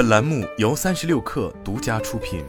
本栏目由三十六氪独家出品。